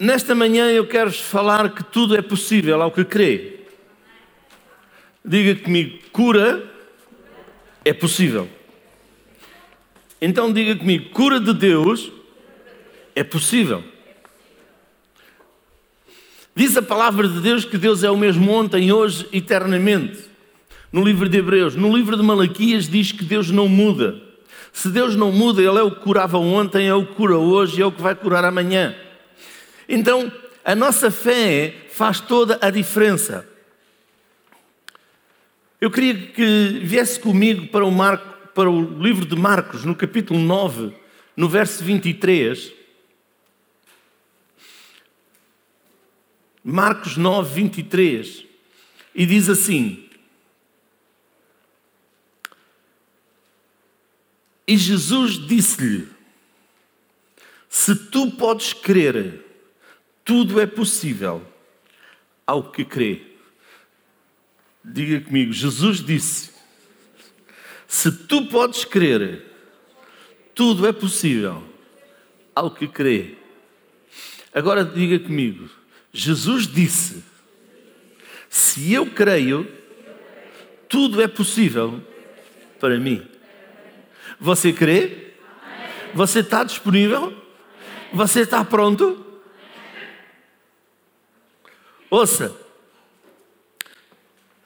Nesta manhã eu quero falar que tudo é possível ao que crê. Diga comigo, cura é possível. Então diga comigo, cura de Deus é possível. Diz a palavra de Deus que Deus é o mesmo ontem, hoje, eternamente. No livro de Hebreus, no livro de Malaquias diz que Deus não muda. Se Deus não muda, Ele é o que curava ontem, é o que cura hoje, é o que vai curar amanhã. Então, a nossa fé faz toda a diferença. Eu queria que viesse comigo para o, Marco, para o livro de Marcos, no capítulo 9, no verso 23. Marcos 9, 23. E diz assim: E Jesus disse-lhe: Se tu podes crer, tudo é possível ao que crê. Diga comigo, Jesus disse: Se tu podes crer, tudo é possível ao que crê. Agora diga comigo, Jesus disse: Se eu creio, tudo é possível para mim. Você crê? Você está disponível? Você está pronto? Ouça,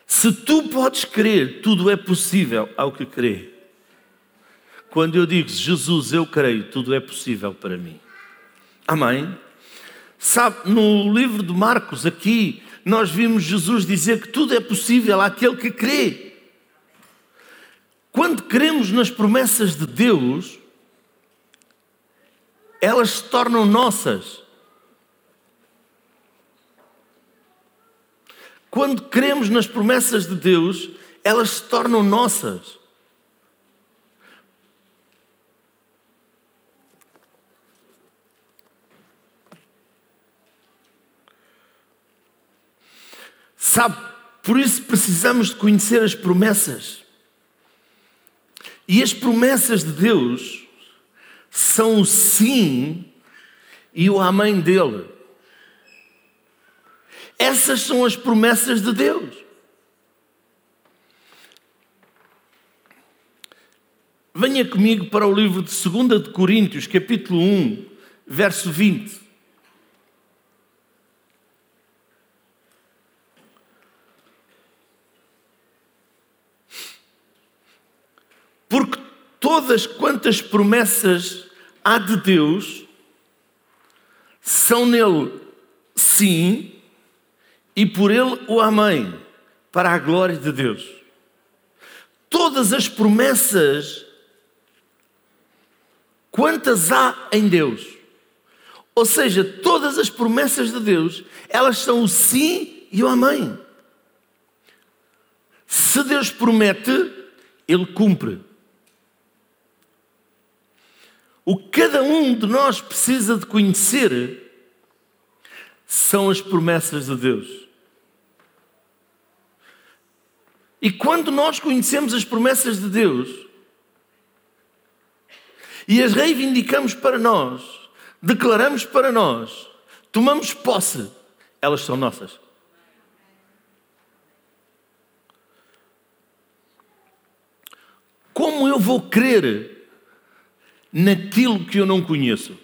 se tu podes crer, tudo é possível ao que crê. Quando eu digo Jesus, eu creio, tudo é possível para mim. Amém? Sabe, no livro de Marcos, aqui, nós vimos Jesus dizer que tudo é possível àquele que crê. Quando cremos nas promessas de Deus, elas se tornam nossas. Quando cremos nas promessas de Deus, elas se tornam nossas. Sabe, por isso precisamos de conhecer as promessas. E as promessas de Deus são o sim e o amém dele. Essas são as promessas de Deus. Venha comigo para o livro de 2 de Coríntios, capítulo 1, verso 20. Porque todas quantas promessas há de Deus são nele sim e por ele o amém, para a glória de Deus. Todas as promessas, quantas há em Deus? Ou seja, todas as promessas de Deus, elas são o sim e o amém. Se Deus promete, Ele cumpre. O que cada um de nós precisa de conhecer são as promessas de Deus. E quando nós conhecemos as promessas de Deus e as reivindicamos para nós, declaramos para nós, tomamos posse, elas são nossas. Como eu vou crer naquilo que eu não conheço?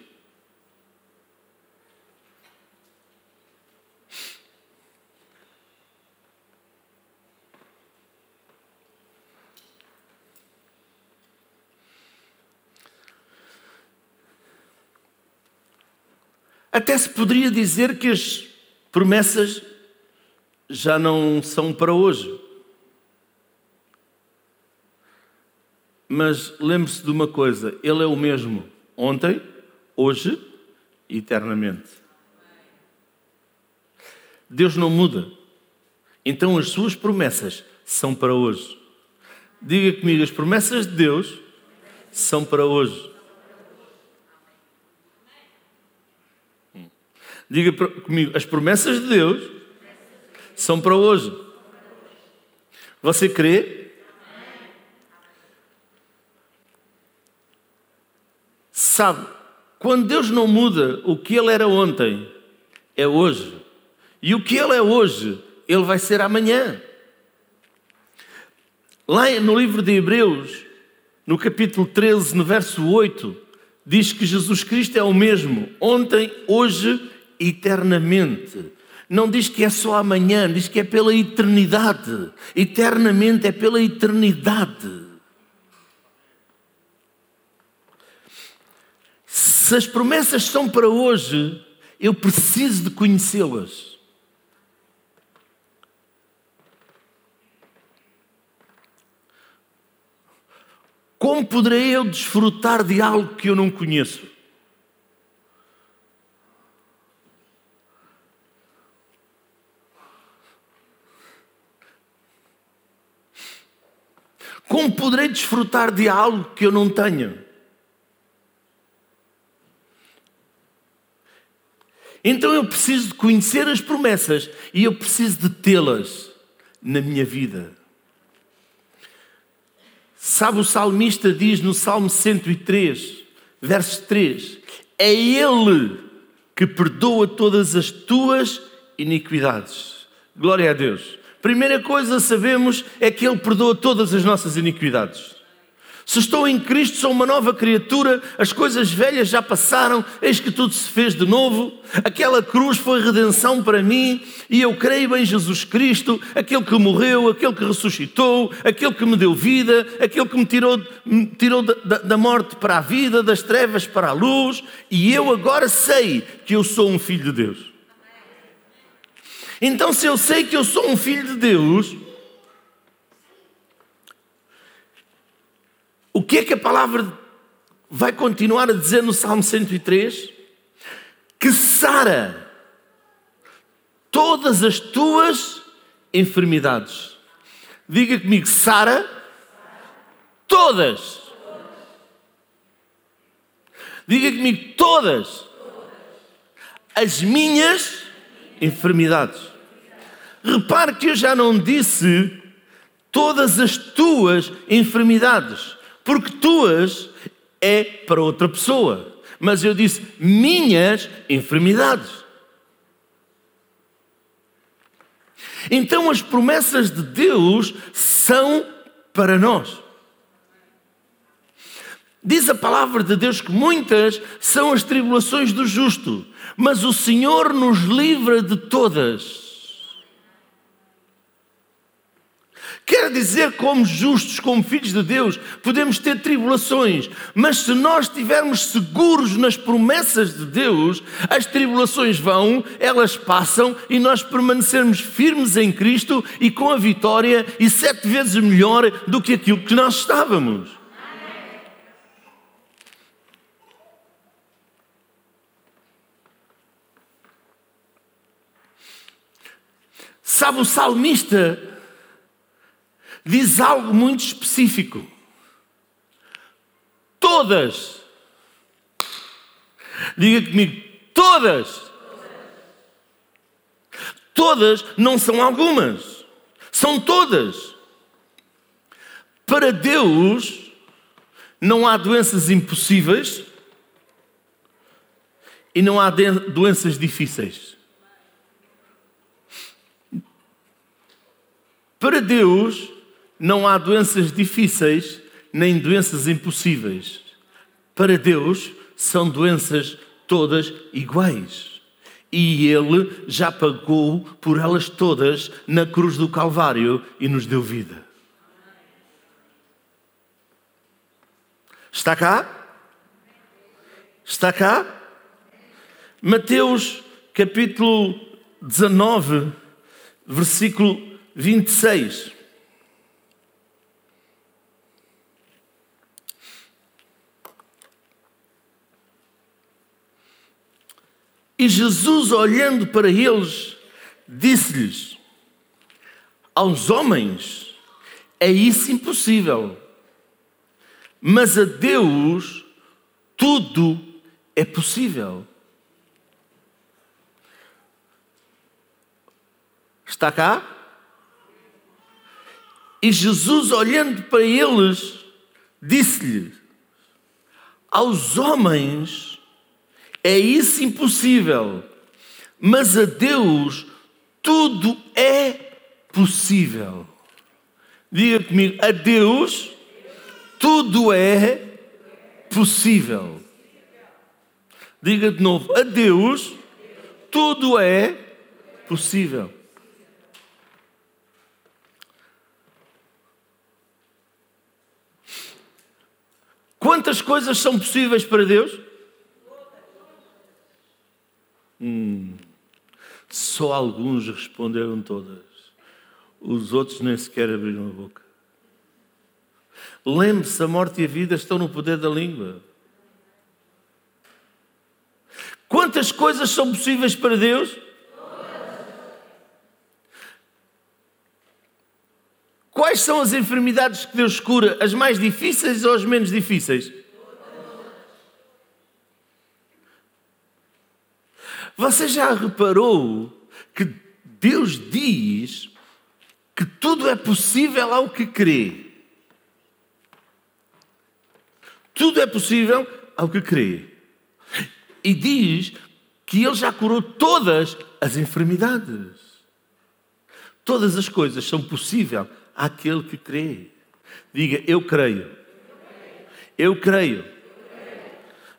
Até se poderia dizer que as promessas já não são para hoje. Mas lembre-se de uma coisa: Ele é o mesmo ontem, hoje e eternamente. Deus não muda. Então as suas promessas são para hoje. Diga comigo: as promessas de Deus são para hoje. Diga comigo, as promessas de Deus são para hoje. Você crê? Sabe, quando Deus não muda o que Ele era ontem, é hoje. E o que Ele é hoje, Ele vai ser amanhã. Lá no livro de Hebreus, no capítulo 13, no verso 8, diz que Jesus Cristo é o mesmo, ontem, hoje, eternamente. Não diz que é só amanhã, diz que é pela eternidade. Eternamente é pela eternidade. Se as promessas são para hoje, eu preciso de conhecê-las. Como poderei eu desfrutar de algo que eu não conheço? Como poderei desfrutar de algo que eu não tenho? Então eu preciso de conhecer as promessas e eu preciso de tê-las na minha vida. Sabe, o salmista diz no Salmo 103, verso 3: É Ele que perdoa todas as tuas iniquidades. Glória a Deus. Primeira coisa sabemos é que Ele perdoa todas as nossas iniquidades. Se estou em Cristo, sou uma nova criatura, as coisas velhas já passaram, eis que tudo se fez de novo. Aquela cruz foi redenção para mim e eu creio em Jesus Cristo, aquele que morreu, aquele que ressuscitou, aquele que me deu vida, aquele que me tirou, me tirou da, da morte para a vida, das trevas para a luz, e eu agora sei que eu sou um filho de Deus. Então, se eu sei que eu sou um filho de Deus, O que é que a palavra vai continuar a dizer no Salmo 103? Que sara todas as tuas enfermidades. Diga comigo, sara todas. Diga comigo, todas as minhas enfermidades. Repare que eu já não disse todas as tuas enfermidades porque tuas é para outra pessoa. Mas eu disse minhas enfermidades. Então as promessas de Deus são para nós. Diz a palavra de Deus que muitas são as tribulações do justo, mas o Senhor nos livra de todas. Quer dizer, como justos, como filhos de Deus, podemos ter tribulações, mas se nós estivermos seguros nas promessas de Deus, as tribulações vão, elas passam e nós permanecermos firmes em Cristo e com a vitória e sete vezes melhor do que aquilo que nós estávamos. Sabe, o salmista diz algo muito específico. Todas. Diga comigo, todas. Todas não são algumas, são todas. Para Deus não há doenças impossíveis e não há doenças difíceis. Para Deus não há doenças difíceis nem doenças impossíveis. Para Deus, são doenças todas iguais. E Ele já pagou por elas todas na cruz do Calvário e nos deu vida. Está cá? Está cá? Mateus capítulo 19, versículo 26. E Jesus, olhando para eles, disse-lhes: Aos homens é isso impossível, mas a Deus tudo é possível. Está cá? E Jesus, olhando para eles, disse-lhe: Aos homens é isso impossível, Mas a Deus tudo é possível. Diga comigo, a Deus tudo é possível. Diga de novo, a Deus tudo é possível. Quantas coisas são possíveis para Deus? Hum, só alguns responderam todas. Os outros nem sequer abriram a boca. Lembre-se, a morte e a vida estão no poder da língua. Quantas coisas são possíveis para Deus? Quais são as enfermidades que Deus cura? As mais difíceis ou as menos difíceis? Você já reparou que Deus diz que tudo é possível ao que crê? Tudo é possível ao que crê. E diz que Ele já curou todas as enfermidades. Todas as coisas são possíveis àquele que crê. Diga, eu creio. Eu creio.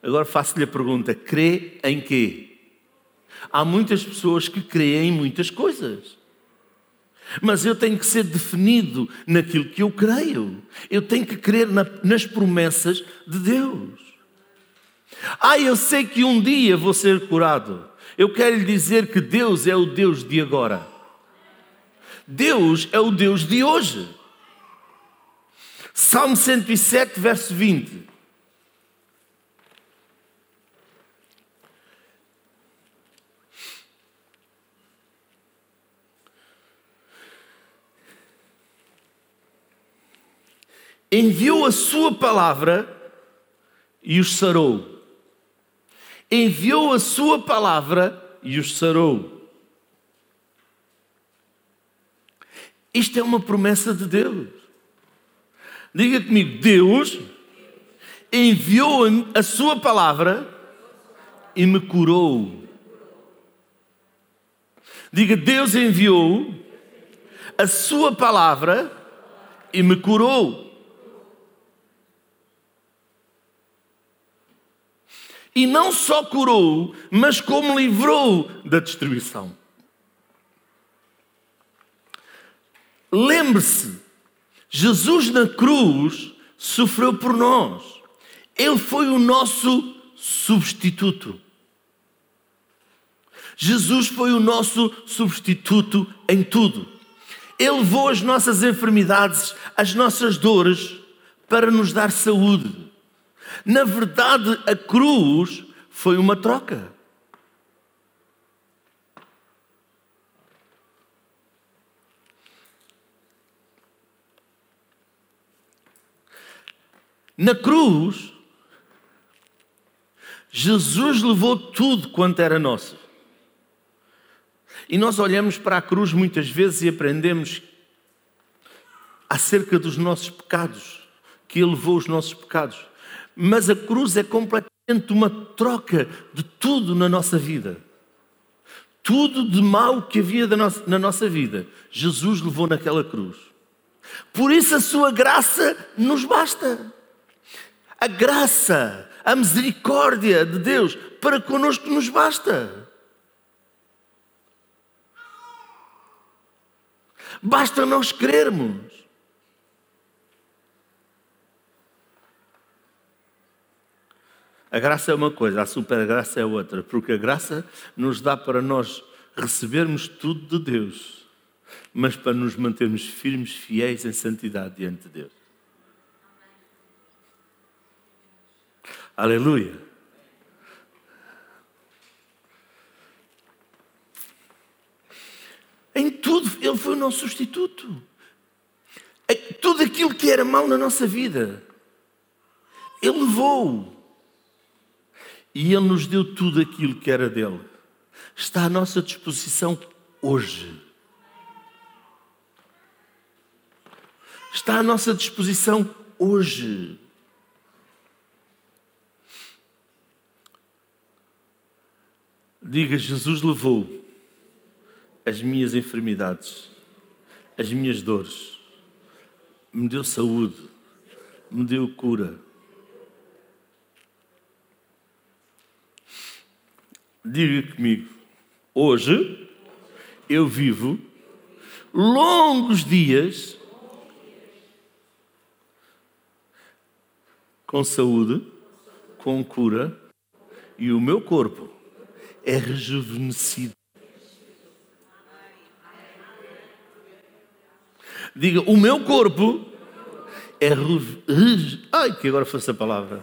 Agora faço-lhe a pergunta: crê em quê? Há muitas pessoas que creem em muitas coisas. Mas eu tenho que ser definido naquilo que eu creio. Eu tenho que crer na, nas promessas de Deus. Ah, eu sei que um dia vou ser curado. Eu quero lhe dizer que Deus é o Deus de agora. Deus é o Deus de hoje. Salmo 107, verso 20. Enviou a sua palavra e os sarou. Enviou a sua palavra e os sarou. Isto é uma promessa de Deus. Diga comigo, Deus enviou a sua palavra e me curou. Diga, Deus enviou a sua palavra e me curou. E não só curou, mas como livrou da destruição. Lembre-se, Jesus na cruz sofreu por nós. Ele foi o nosso substituto. Jesus foi o nosso substituto em tudo. Ele levou as nossas enfermidades, as nossas dores, para nos dar saúde. Na verdade, a cruz foi uma troca. Na cruz, Jesus levou tudo quanto era nosso. E nós olhamos para a cruz muitas vezes e aprendemos acerca dos nossos pecados, que Ele levou os nossos pecados. Mas a cruz é completamente uma troca de tudo na nossa vida. Tudo de mal que havia na nossa vida, Jesus levou naquela cruz. Por isso a sua graça nos basta. A graça, a misericórdia de Deus para conosco nos basta. Basta nós crermos. A graça é uma coisa, a supergraça é outra, porque a graça nos dá para nós recebermos tudo de Deus, mas para nos mantermos firmes, fiéis em santidade diante de Deus. Aleluia. Em tudo, Ele foi o nosso substituto. Tudo aquilo que era mal na nossa vida, Ele levou. E Ele nos deu tudo aquilo que era dele. Está à nossa disposição hoje. Está à nossa disposição hoje. Diga: Jesus levou as minhas enfermidades, as minhas dores, me deu saúde, me deu cura. Diga comigo: hoje eu vivo longos dias com saúde, com cura e o meu corpo é rejuvenescido. Diga, o meu corpo é. Ai, que agora fosse a palavra.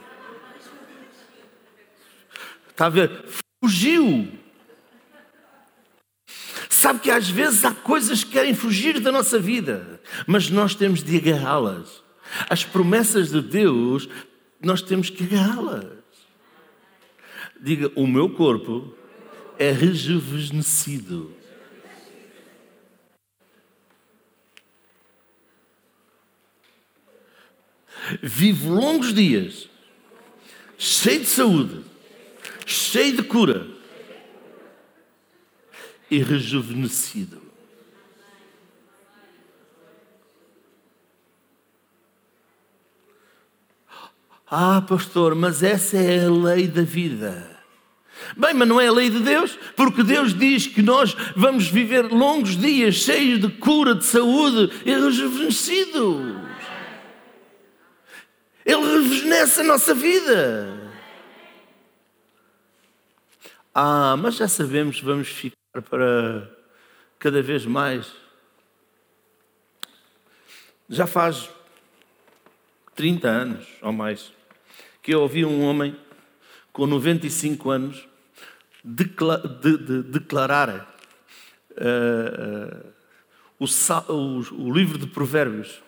Está a ver? Fugiu. Sabe que às vezes há coisas que querem fugir da nossa vida, mas nós temos de agarrá-las. As promessas de Deus, nós temos que agarrá-las. Diga, o meu corpo é rejuvenescido. Vivo longos dias, cheio de saúde, cheio de cura e rejuvenescido. Ah, pastor, mas essa é a lei da vida. Bem, mas não é a lei de Deus, porque Deus diz que nós vamos viver longos dias cheios de cura, de saúde e rejuvenescidos. Ele rejuvenesce a nossa vida. Ah, mas já sabemos que vamos ficar para cada vez mais. Já faz 30 anos ou mais que eu ouvi um homem com 95 anos decla de, de, declarar uh, uh, o, o, o, livro de Provérbios.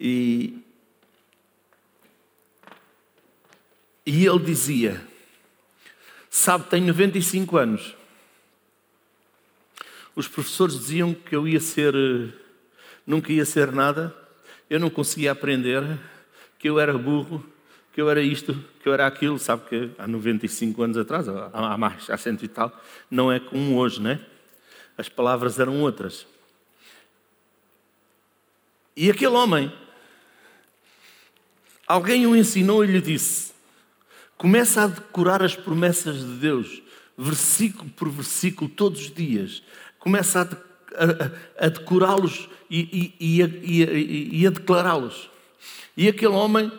E, e ele dizia: Sabe, tenho 95 anos. Os professores diziam que eu ia ser, nunca ia ser nada, eu não conseguia aprender, que eu era burro, que eu era isto, que eu era aquilo, sabe que há 95 anos atrás, há mais, há cento e tal, não é como hoje, né? As palavras eram outras. E aquele homem, alguém o ensinou e lhe disse: começa a decorar as promessas de Deus, versículo por versículo, todos os dias. Começa a, a, a decorá-los e, e, e, e a declará-los. E aquele homem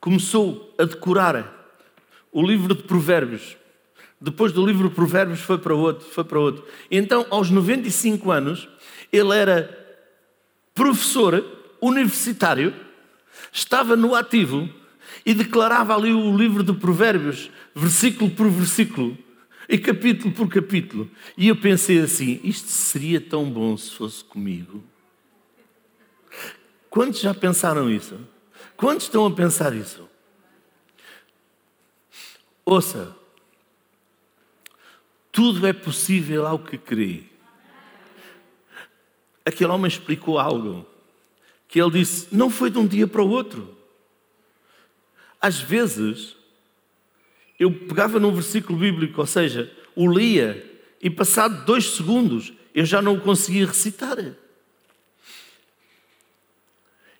começou a decorar o livro de Provérbios. Depois do livro de Provérbios foi para outro, foi para outro. Então, aos 95 anos, ele era professor universitário, estava no ativo e declarava ali o livro de Provérbios, versículo por versículo e capítulo por capítulo. E eu pensei assim: isto seria tão bom se fosse comigo. Quantos já pensaram isso? Quantos estão a pensar isso? Ouça, tudo é possível ao que crê. Aquele homem explicou algo que ele disse: não foi de um dia para o outro. Às vezes, eu pegava num versículo bíblico, ou seja, o lia, e passado dois segundos eu já não o conseguia recitar.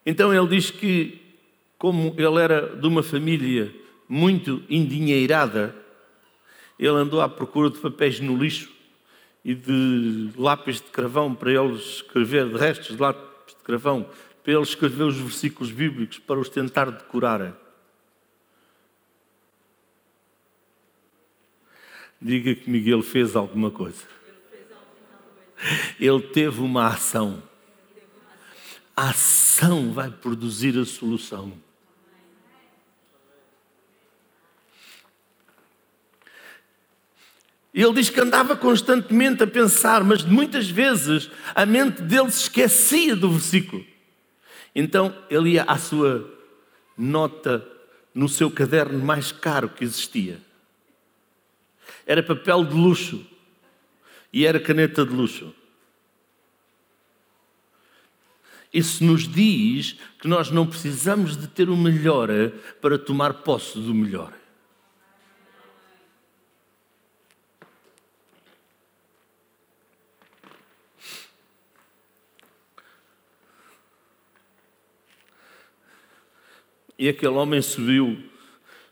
Então ele diz que como ele era de uma família muito endinheirada, ele andou à procura de papéis no lixo e de lápis de cravão para ele escrever, de restos de lápis de cravão, para ele escrever os versículos bíblicos, para os tentar decorar. Diga que Miguel fez alguma coisa. Ele teve uma ação. A ação vai produzir a solução. Ele diz que andava constantemente a pensar, mas muitas vezes a mente dele se esquecia do versículo. Então ele ia à sua nota no seu caderno mais caro que existia. Era papel de luxo e era caneta de luxo. Isso nos diz que nós não precisamos de ter o melhor para tomar posse do melhor. E aquele homem subiu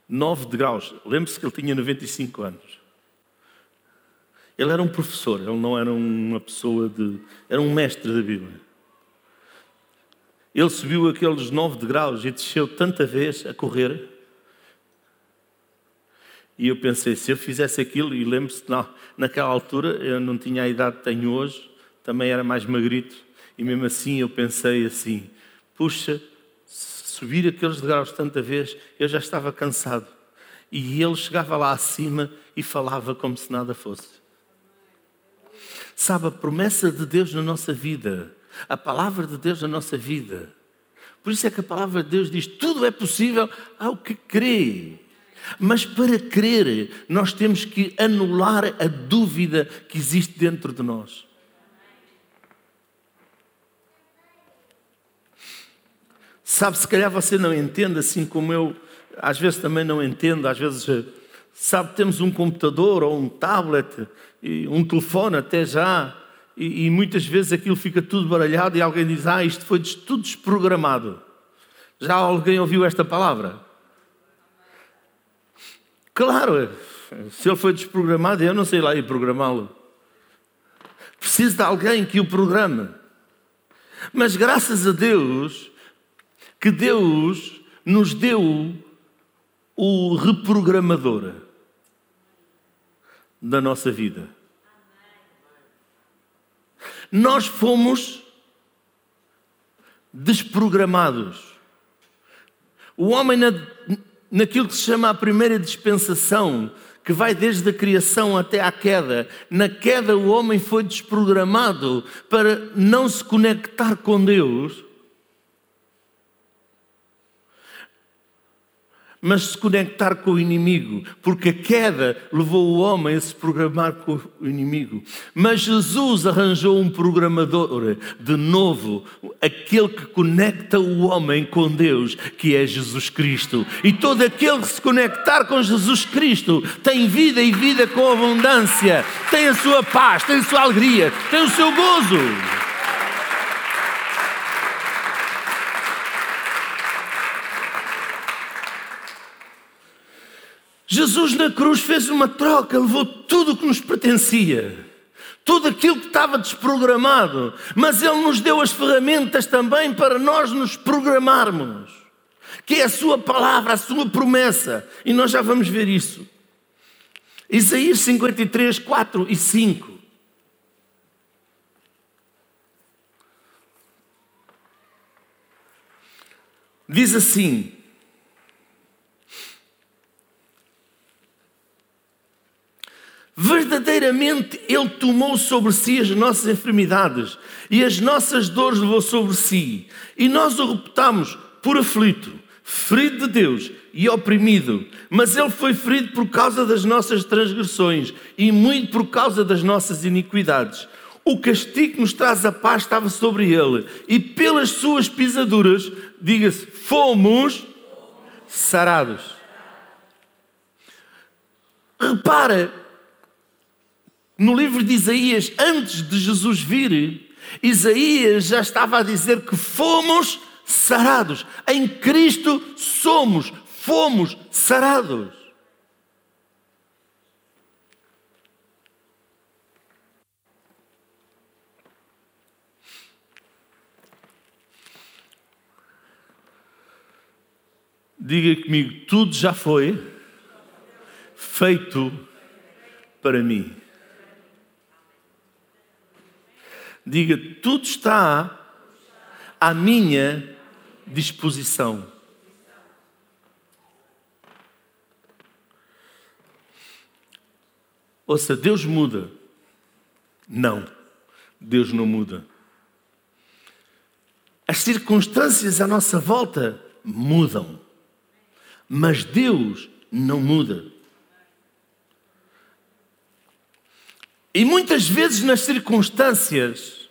9 degraus. Lembre-se que ele tinha 95 anos. Ele era um professor, ele não era uma pessoa de. era um mestre da Bíblia. Ele subiu aqueles nove degraus e desceu tanta vez a correr. E eu pensei, se eu fizesse aquilo, e lembro-se, naquela altura eu não tinha a idade que tenho hoje, também era mais magrito, e mesmo assim eu pensei assim: puxa, subir aqueles degraus tanta vez, eu já estava cansado. E ele chegava lá acima e falava como se nada fosse. Sabe, a promessa de Deus na nossa vida, a palavra de Deus na nossa vida. Por isso é que a palavra de Deus diz: tudo é possível ao que crê. Mas para crer, nós temos que anular a dúvida que existe dentro de nós. Sabe, se calhar você não entende assim como eu, às vezes também não entendo, às vezes, sabe, temos um computador ou um tablet, um telefone até já, e, e muitas vezes aquilo fica tudo baralhado e alguém diz, ah, isto foi tudo desprogramado. Já alguém ouviu esta palavra? Claro, se ele foi desprogramado, eu não sei lá ir programá-lo. Preciso de alguém que o programe. Mas graças a Deus, que Deus nos deu o reprogramador da nossa vida. Nós fomos desprogramados. O homem, na, naquilo que se chama a primeira dispensação, que vai desde a criação até à queda. Na queda, o homem foi desprogramado para não se conectar com Deus mas se conectar com o inimigo, porque a queda levou o homem a se programar com o inimigo. Mas Jesus arranjou um programador de novo, aquele que conecta o homem com Deus, que é Jesus Cristo. E todo aquele que se conectar com Jesus Cristo tem vida e vida com abundância, tem a sua paz, tem a sua alegria, tem o seu gozo. Jesus na cruz fez uma troca, levou tudo o que nos pertencia, tudo aquilo que estava desprogramado, mas Ele nos deu as ferramentas também para nós nos programarmos, que é a Sua palavra, a Sua promessa, e nós já vamos ver isso. Isaías 53, 4 e 5. Diz assim: Verdadeiramente Ele tomou sobre si as nossas enfermidades e as nossas dores levou sobre si. E nós o reputamos por aflito, ferido de Deus e oprimido. Mas Ele foi ferido por causa das nossas transgressões e muito por causa das nossas iniquidades. O castigo que nos traz a paz estava sobre Ele, e pelas suas pisaduras, diga-se, fomos sarados. Repara, no livro de Isaías, antes de Jesus vir, Isaías já estava a dizer que fomos sarados. Em Cristo somos, fomos sarados. Diga comigo, tudo já foi feito para mim. Diga: tudo está à minha disposição. Ouça, Deus muda. Não, Deus não muda. As circunstâncias à nossa volta mudam, mas Deus não muda. E muitas vezes nas circunstâncias,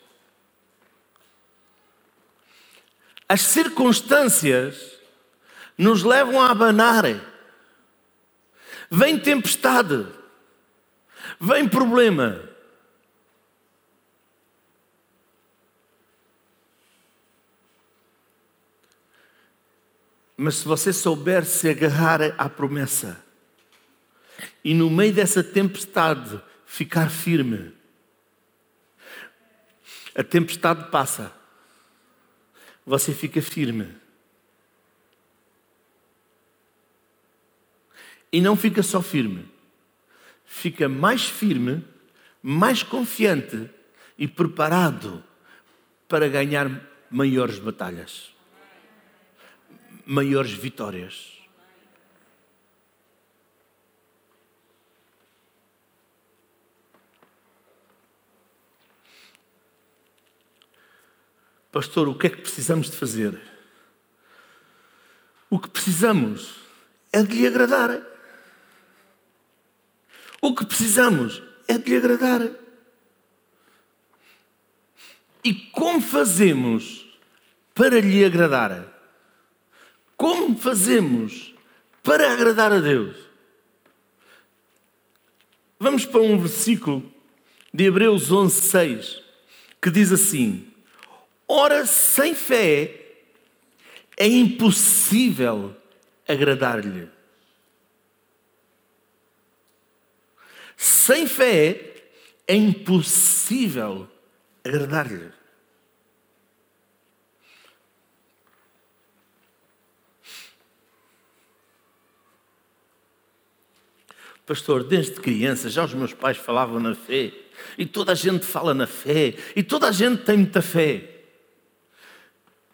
as circunstâncias nos levam a abanar. Vem tempestade, vem problema. Mas se você souber se agarrar à promessa e no meio dessa tempestade ficar firme, a tempestade passa, você fica firme. E não fica só firme, fica mais firme, mais confiante e preparado para ganhar maiores batalhas, maiores vitórias. Pastor, o que é que precisamos de fazer? O que precisamos é de lhe agradar. O que precisamos é de lhe agradar. E como fazemos para lhe agradar? Como fazemos para agradar a Deus? Vamos para um versículo de Hebreus 11, 6, que diz assim: Ora, sem fé é impossível agradar-lhe. Sem fé é impossível agradar-lhe. Pastor, desde criança já os meus pais falavam na fé, e toda a gente fala na fé, e toda a gente tem muita fé.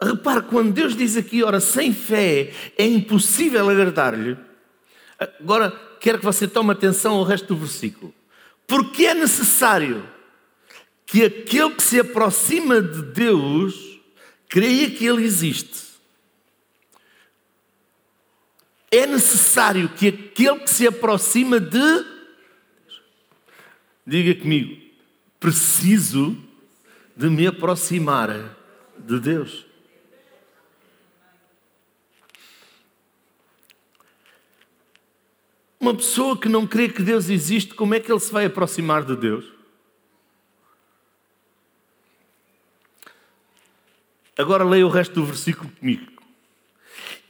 Repare, quando Deus diz aqui, ora, sem fé é impossível agradar-lhe, agora quero que você tome atenção ao resto do versículo. Porque é necessário que aquele que se aproxima de Deus creia que Ele existe. É necessário que aquele que se aproxima de. Diga comigo, preciso de me aproximar de Deus. Uma pessoa que não crê que Deus existe, como é que ele se vai aproximar de Deus? Agora leia o resto do versículo comigo.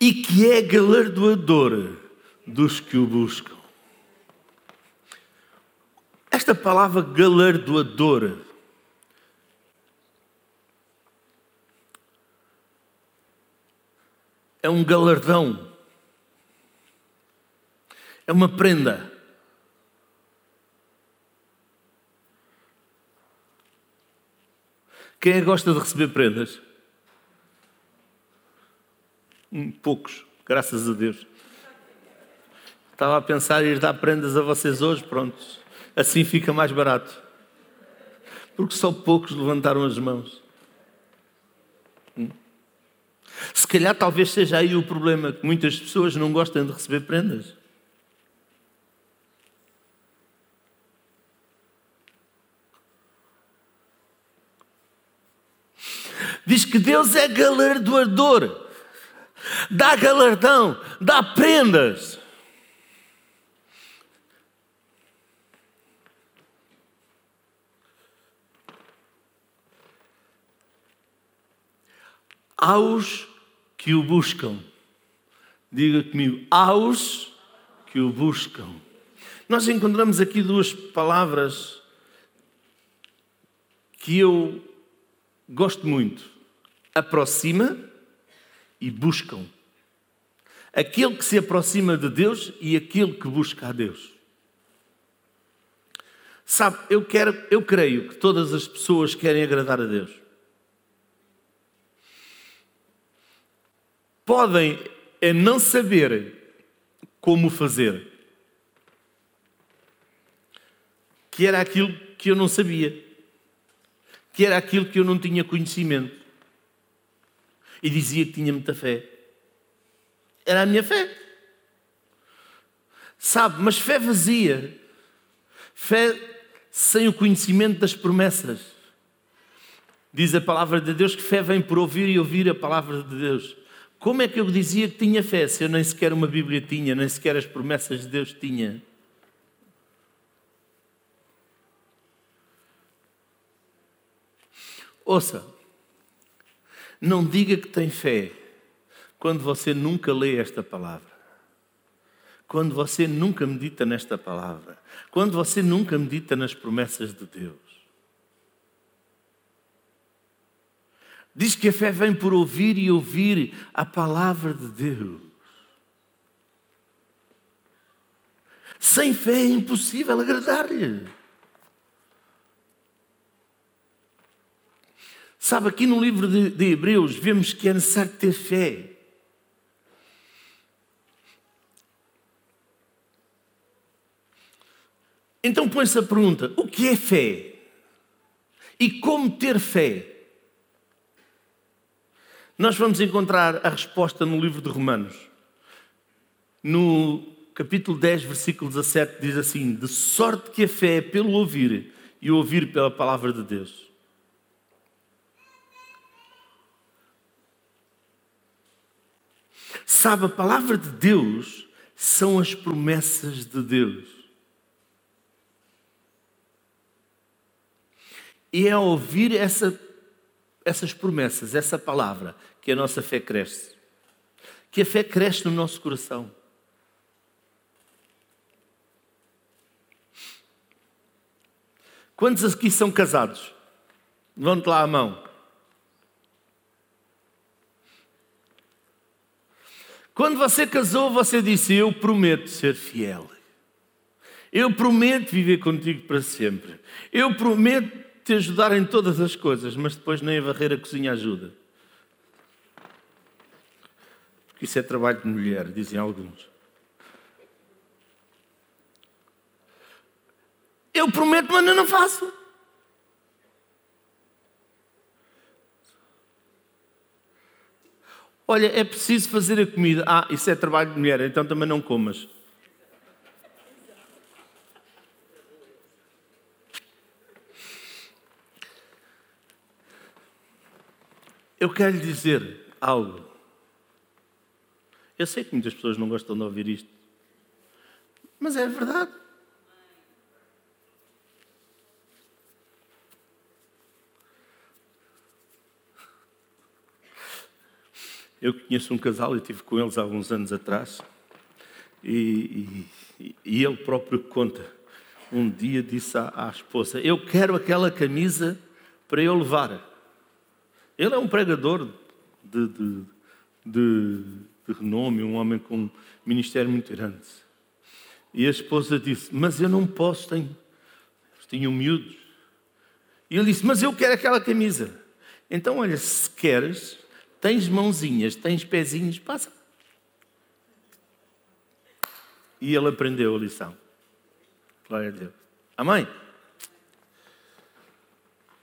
E que é galardoador dos que o buscam. Esta palavra galardoador é um galardão é uma prenda. Quem é que gosta de receber prendas? Hum, poucos, graças a Deus. Estava a pensar em ir dar prendas a vocês hoje, pronto. Assim fica mais barato. Porque só poucos levantaram as mãos. Hum. Se calhar talvez seja aí o problema, que muitas pessoas não gostam de receber prendas. Diz que Deus é galardoador, dá galardão, dá prendas. Aos que o buscam, diga comigo, aos que o buscam. Nós encontramos aqui duas palavras que eu gosto muito aproxima e buscam. Aquele que se aproxima de Deus e aquele que busca a Deus. Sabe, eu, quero, eu creio que todas as pessoas querem agradar a Deus. Podem é não saber como fazer. Que era aquilo que eu não sabia. Que era aquilo que eu não tinha conhecimento e dizia que tinha muita fé. Era a minha fé. Sabe, mas fé vazia, fé sem o conhecimento das promessas. Diz a palavra de Deus que fé vem por ouvir e ouvir a palavra de Deus. Como é que eu dizia que tinha fé se eu nem sequer uma Bíblia tinha, nem sequer as promessas de Deus tinha? Ouça, não diga que tem fé, quando você nunca lê esta palavra, quando você nunca medita nesta palavra, quando você nunca medita nas promessas de Deus. Diz que a fé vem por ouvir e ouvir a palavra de Deus. Sem fé é impossível agradar-lhe. Sabe, aqui no livro de, de Hebreus vemos que é necessário ter fé. Então põe-se a pergunta: o que é fé? E como ter fé? Nós vamos encontrar a resposta no livro de Romanos. No capítulo 10, versículo 17, diz assim: De sorte que a fé é pelo ouvir e ouvir pela palavra de Deus. Sabe, a palavra de Deus são as promessas de Deus. E é ao ouvir essa, essas promessas, essa palavra, que a nossa fé cresce. Que a fé cresce no nosso coração. Quantos aqui são casados? Levante lá a mão. Quando você casou, você disse: Eu prometo ser fiel. Eu prometo viver contigo para sempre. Eu prometo te ajudar em todas as coisas, mas depois nem a varrer a cozinha ajuda. Porque isso é trabalho de mulher, dizem alguns. Eu prometo, mas eu não faço. Olha, é preciso fazer a comida. Ah, isso é trabalho de mulher, então também não comas. Eu quero lhe dizer algo. Eu sei que muitas pessoas não gostam de ouvir isto, mas é verdade. Eu conheço um casal, e estive com eles há alguns anos atrás, e, e, e ele próprio conta. Um dia disse à, à, esposa: Eu quero aquela camisa para eu levar. Ele é um pregador de, de, de, de renome, um homem com um ministério muito grande. E a esposa disse: Mas eu não posso, tenho. Tinham miúdos. E ele disse: Mas eu quero aquela camisa. Então, olha, se queres, Tens mãozinhas, tens pezinhos, passa. E ele aprendeu a lição. Glória a Deus. Amém?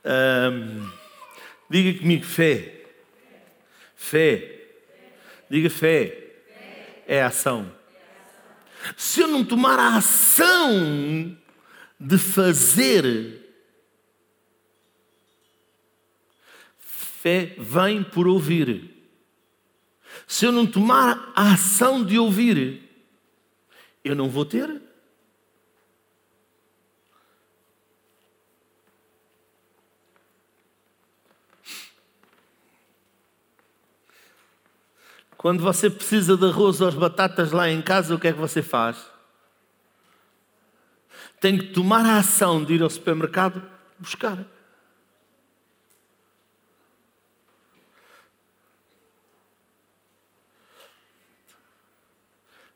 Um, diga comigo fé. Fé. Diga fé. É ação. Se eu não tomar a ação de fazer Fé vem por ouvir. Se eu não tomar a ação de ouvir, eu não vou ter. Quando você precisa de arroz ou batatas lá em casa, o que é que você faz? Tem que tomar a ação de ir ao supermercado buscar.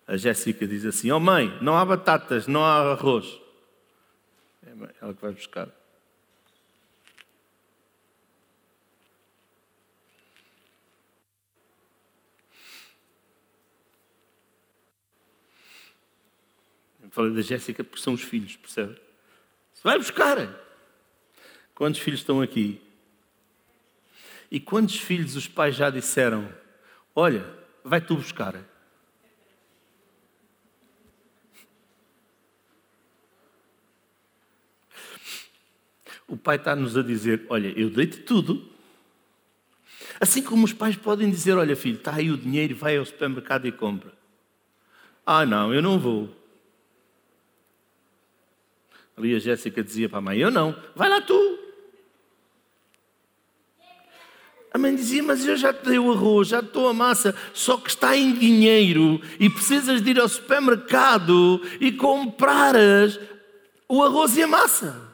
A Jéssica diz assim: Oh mãe, não há batatas, não há arroz. É ela que vai buscar. Eu falei da Jéssica porque são os filhos, percebe? Vai buscar. Quantos filhos estão aqui? E quantos filhos os pais já disseram: Olha, vai tu buscar? O pai está-nos a dizer: Olha, eu dei-te tudo. Assim como os pais podem dizer: Olha, filho, está aí o dinheiro, vai ao supermercado e compra. Ah, não, eu não vou. Ali a Jéssica dizia para a mãe: Eu não, vai lá tu. A mãe dizia: Mas eu já te dei o arroz, já te dou a massa, só que está em dinheiro e precisas de ir ao supermercado e comprares o arroz e a massa.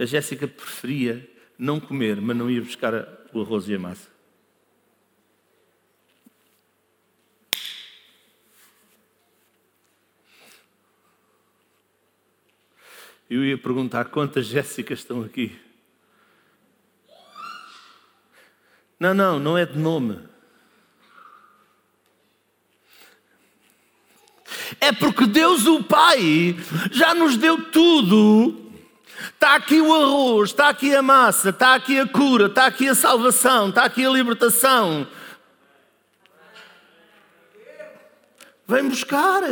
A Jéssica preferia não comer, mas não ia buscar o arroz e a massa. Eu ia perguntar quantas Jéssicas estão aqui. Não, não, não é de nome. É porque Deus, o Pai, já nos deu tudo. Está aqui o arroz, está aqui a massa, está aqui a cura, está aqui a salvação, está aqui a libertação. Vem buscar.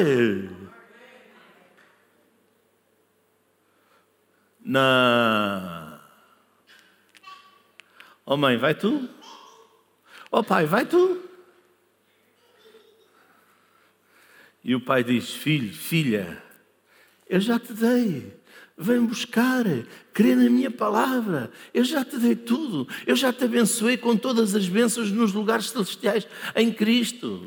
Não. Oh mãe, vai tu? Oh pai, vai tu? E o pai diz: Filho, filha, eu já te dei. Vem buscar, crê na minha palavra. Eu já te dei tudo. Eu já te abençoei com todas as bênçãos nos lugares celestiais em Cristo.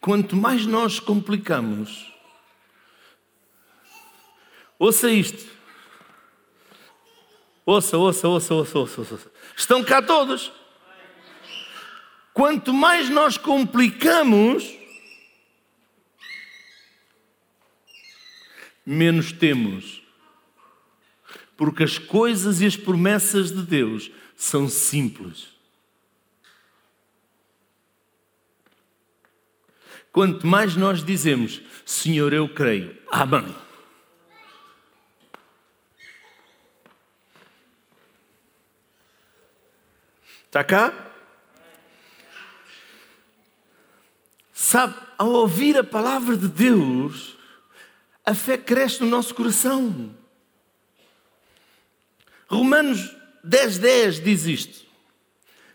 Quanto mais nós complicamos, ouça isto. Ouça, ouça, ouça, ouça, ouça, ouça. Estão cá todos. Quanto mais nós complicamos, menos temos. Porque as coisas e as promessas de Deus são simples. Quanto mais nós dizemos, Senhor, eu creio, amém. Está cá? Sabe, ao ouvir a palavra de Deus, a fé cresce no nosso coração. Romanos 10, 10 diz isto: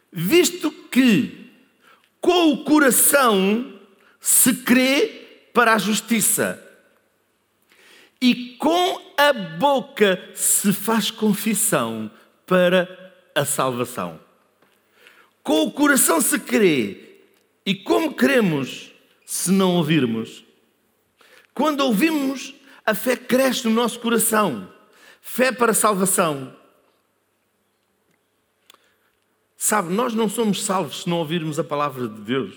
Visto que com o coração se crê para a justiça, e com a boca se faz confissão para a salvação. Com o coração se crê, e como cremos se não ouvirmos? Quando ouvimos, a fé cresce no nosso coração. Fé para a salvação. Sabe, nós não somos salvos se não ouvirmos a palavra de Deus.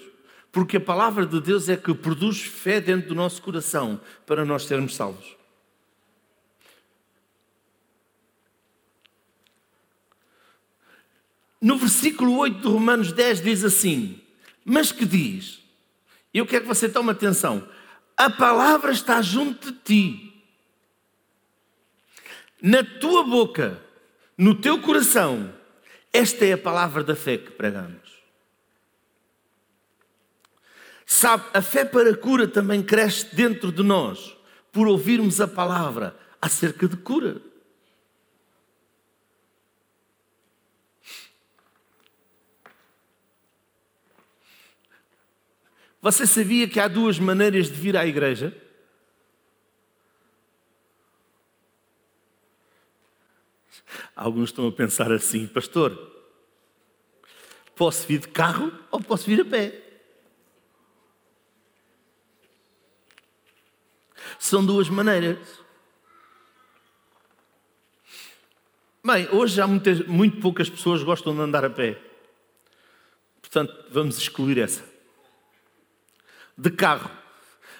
Porque a palavra de Deus é que produz fé dentro do nosso coração para nós sermos salvos. No versículo 8 de Romanos 10 diz assim: Mas que diz? Eu quero que você tome atenção. A palavra está junto de ti, na tua boca, no teu coração. Esta é a palavra da fé que pregamos. Sabe, a fé para a cura também cresce dentro de nós por ouvirmos a palavra acerca de cura. Você sabia que há duas maneiras de vir à igreja? Alguns estão a pensar assim, pastor, posso vir de carro ou posso vir a pé? São duas maneiras. Bem, hoje há muitas, muito poucas pessoas gostam de andar a pé. Portanto, vamos excluir essa. De carro,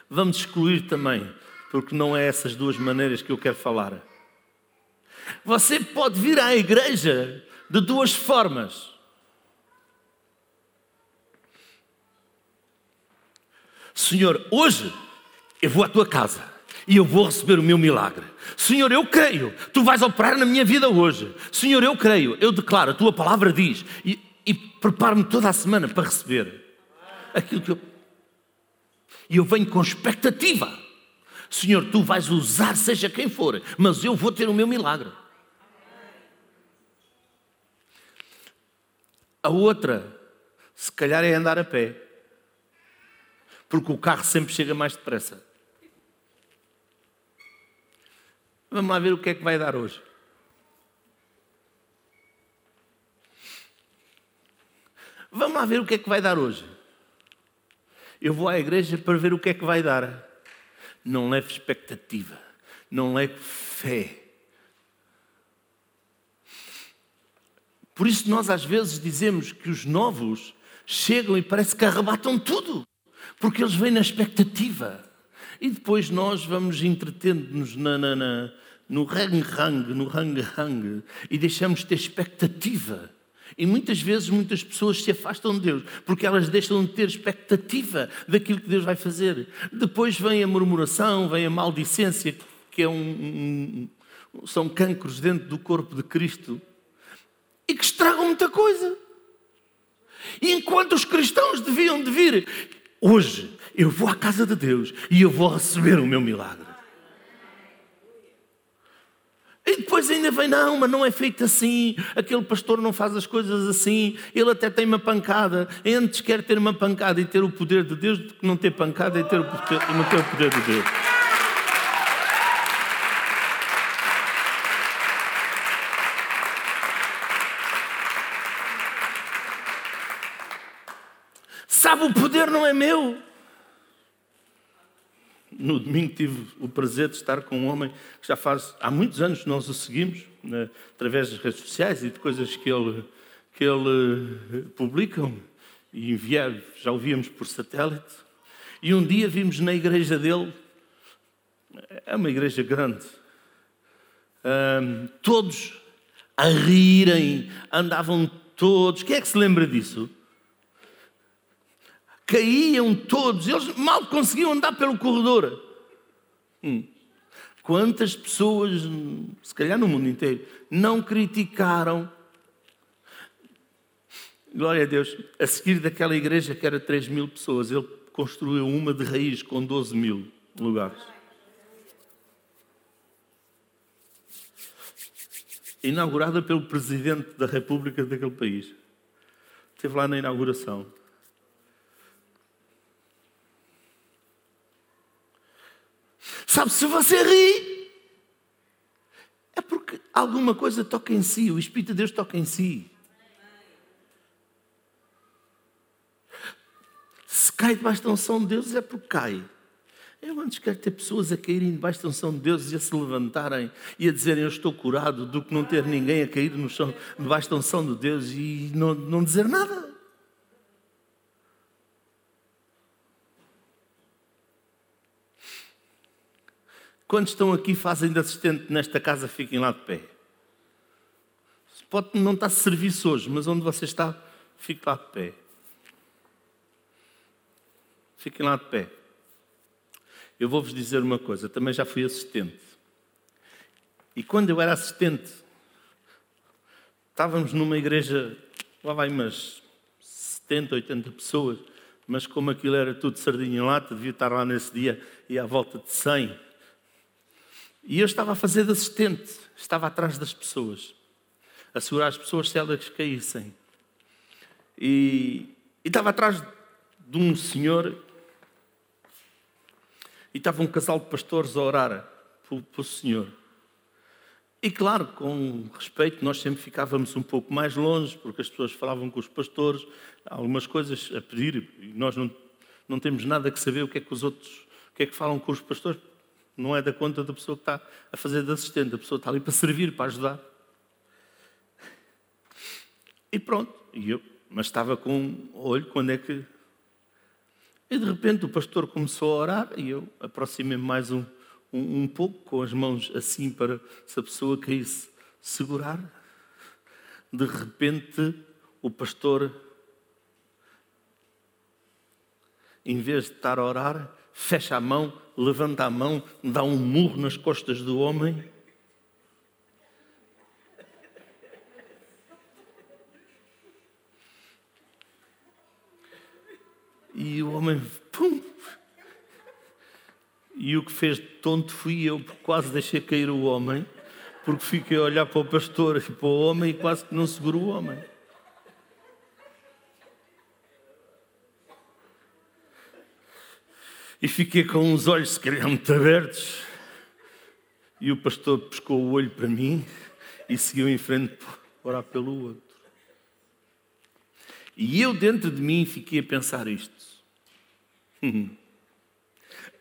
vamos excluir também, porque não é essas duas maneiras que eu quero falar. Você pode vir à igreja de duas formas. Senhor, hoje eu vou à tua casa e eu vou receber o meu milagre. Senhor, eu creio, tu vais operar na minha vida hoje. Senhor, eu creio, eu declaro, a tua palavra diz, e, e preparo-me toda a semana para receber aquilo que eu. E eu venho com expectativa. Senhor, tu vais usar, seja quem for, mas eu vou ter o meu milagre. A outra, se calhar, é andar a pé, porque o carro sempre chega mais depressa. Vamos lá ver o que é que vai dar hoje. Vamos lá ver o que é que vai dar hoje. Eu vou à igreja para ver o que é que vai dar. Não leve expectativa, não leve fé. Por isso nós às vezes dizemos que os novos chegam e parece que arrebatam tudo, porque eles vêm na expectativa. E depois nós vamos entretendo-nos na, na, na, no rang-rang, no rang-rang, e deixamos de ter expectativa. E muitas vezes muitas pessoas se afastam de Deus porque elas deixam de ter expectativa daquilo que Deus vai fazer. Depois vem a murmuração, vem a maldicência, que é um, um, são cancros dentro do corpo de Cristo e que estragam muita coisa. E enquanto os cristãos deviam de vir, hoje eu vou à casa de Deus e eu vou receber o meu milagre. E depois ainda vem, não, mas não é feito assim, aquele pastor não faz as coisas assim, ele até tem uma pancada. Antes quer ter uma pancada e ter o poder de Deus do que não ter pancada e ter o poder, não ter o poder de Deus. Sabe, o poder não é meu no domingo tive o prazer de estar com um homem que já faz há muitos anos nós o seguimos, né, através das redes sociais e de coisas que ele, que ele eh, publicam e enviar, já ouvíamos por satélite. E um dia vimos na igreja dele, é uma igreja grande, todos a rirem, andavam todos. Quem é que se lembra disso? Caíam todos, eles mal conseguiam andar pelo corredor. Hum. Quantas pessoas, se calhar no mundo inteiro, não criticaram? Glória a Deus. A seguir daquela igreja que era 3 mil pessoas, ele construiu uma de raiz com 12 mil lugares. Inaugurada pelo presidente da República daquele país. Esteve lá na inauguração. Sabe, se você ri, é porque alguma coisa toca em si, o Espírito de Deus toca em si. Se cai debaixo da unção de Deus, é porque cai. Eu antes quero ter pessoas a caírem debaixo da unção de Deus e a se levantarem e a dizerem eu estou curado, do que não ter ninguém a cair no chão debaixo da unção de Deus e não, não dizer nada. Quantos estão aqui fazem de assistente nesta casa, fiquem lá de pé. Pode não estar serviço hoje, mas onde você está, fique lá de pé. Fiquem lá de pé. Eu vou-vos dizer uma coisa, também já fui assistente. E quando eu era assistente, estávamos numa igreja, lá vai umas 70, 80 pessoas, mas como aquilo era tudo sardinha em lata, devia estar lá nesse dia e à volta de 100. E eu estava a fazer de assistente, estava atrás das pessoas, a segurar as pessoas se elas caíssem. E, e estava atrás de um senhor, e estava um casal de pastores a orar pelo senhor. E claro, com respeito, nós sempre ficávamos um pouco mais longe, porque as pessoas falavam com os pastores, algumas coisas a pedir, e nós não, não temos nada que saber o que é que os outros, o que é que falam com os pastores, não é da conta da pessoa que está a fazer de assistente, a pessoa está ali para servir, para ajudar. E pronto, e eu, mas estava com um olho quando é que. E de repente o pastor começou a orar e eu aproximei-me mais um, um, um pouco, com as mãos assim para se a pessoa caísse, segurar. De repente o pastor, em vez de estar a orar, fecha a mão, levanta a mão, dá um murro nas costas do homem. E o homem, pum! E o que fez de tonto fui eu, porque quase deixei cair o homem, porque fiquei a olhar para o pastor e para o homem e quase que não seguro o homem. E fiquei com os olhos, se calhar, muito abertos. E o pastor pescou o olho para mim e seguiu em frente orar pelo outro. E eu dentro de mim fiquei a pensar isto.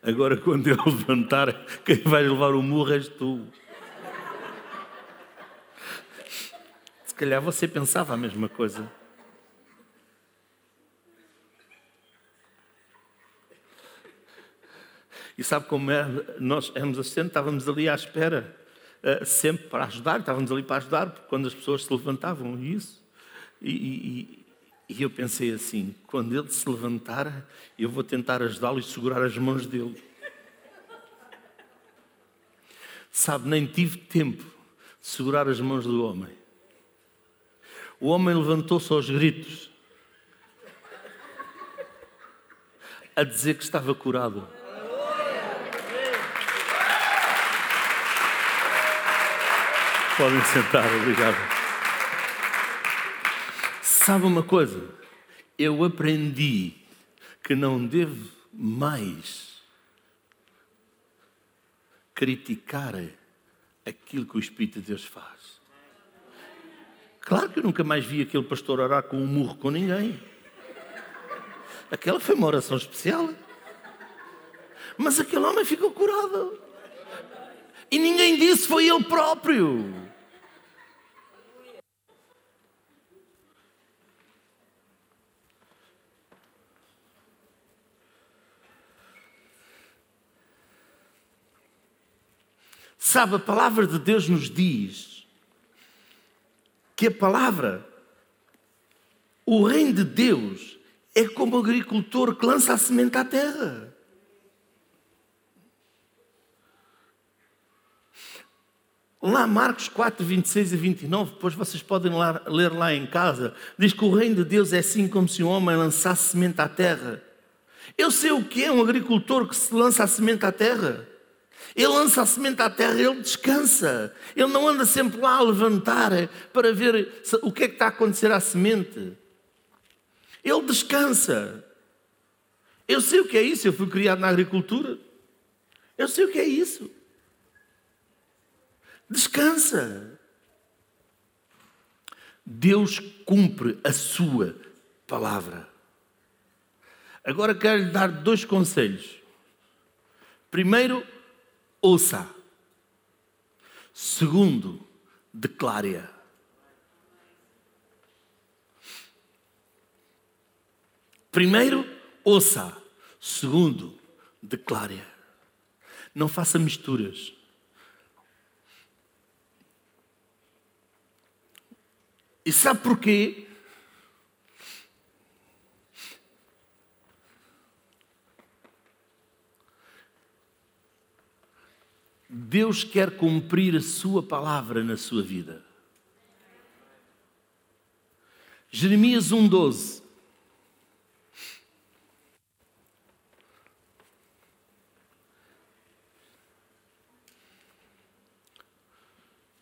Agora quando eu levantar, quem vai levar o murro és tu. Se calhar você pensava a mesma coisa. E sabe como é? Nós éramos assistentes, estávamos ali à espera, uh, sempre para ajudar, estávamos ali para ajudar, quando as pessoas se levantavam, isso. E, e, e eu pensei assim: quando ele se levantar, eu vou tentar ajudá-lo e segurar as mãos dele. Sabe, nem tive tempo de segurar as mãos do homem. O homem levantou-se aos gritos, a dizer que estava curado. Podem sentar, obrigado. Sabe uma coisa? Eu aprendi que não devo mais criticar aquilo que o Espírito de Deus faz. Claro que eu nunca mais vi aquele pastor orar com um murro com ninguém. Aquela foi uma oração especial. Mas aquele homem ficou curado. E ninguém disse, foi ele próprio. Sabe, a palavra de Deus nos diz que a palavra, o reino de Deus, é como o agricultor que lança a semente à terra. Lá, Marcos 4, 26 e 29, depois vocês podem ler lá em casa, diz que o reino de Deus é assim como se um homem lançasse semente à terra. Eu sei o que é um agricultor que se lança a semente à terra. Ele lança a semente à terra, ele descansa. Ele não anda sempre lá a levantar para ver o que é que está a acontecer à semente. Ele descansa. Eu sei o que é isso, eu fui criado na agricultura. Eu sei o que é isso. Descansa. Deus cumpre a sua palavra. Agora quero lhe dar dois conselhos. Primeiro, ouça. Segundo, declare-a. Primeiro, ouça. Segundo, declare-a. Não faça misturas. E sabe porquê? Deus quer cumprir a sua palavra na sua vida. Jeremias 1,12.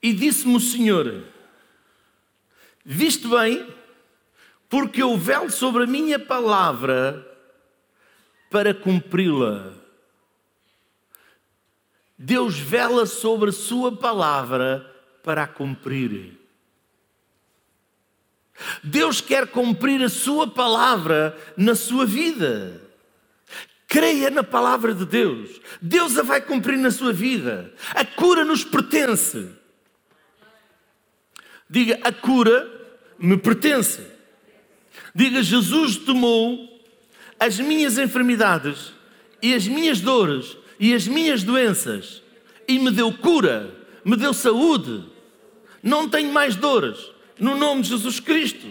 E disse-me o Senhor: Viste bem, porque eu velo sobre a minha palavra para cumpri-la. Deus vela sobre a sua palavra para a cumprir. Deus quer cumprir a sua palavra na sua vida. Creia na palavra de Deus. Deus a vai cumprir na sua vida. A cura nos pertence. Diga: a cura me pertence. Diga: Jesus tomou as minhas enfermidades e as minhas dores e as minhas doenças e me deu cura, me deu saúde. Não tenho mais dores. No nome de Jesus Cristo.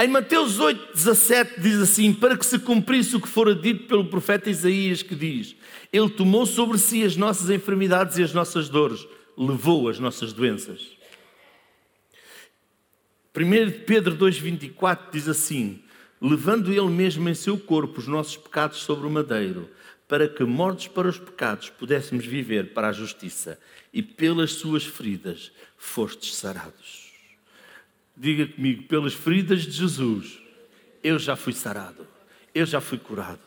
Em Mateus 8, 17 diz assim: Para que se cumprisse o que fora dito pelo profeta Isaías, que diz: Ele tomou sobre si as nossas enfermidades e as nossas dores, levou as nossas doenças. 1 Pedro 2,24 diz assim: Levando Ele mesmo em seu corpo os nossos pecados sobre o madeiro, para que, mortos para os pecados, pudéssemos viver para a justiça, e pelas suas feridas fostes sarados. Diga comigo, pelas feridas de Jesus, eu já fui sarado, eu já fui curado.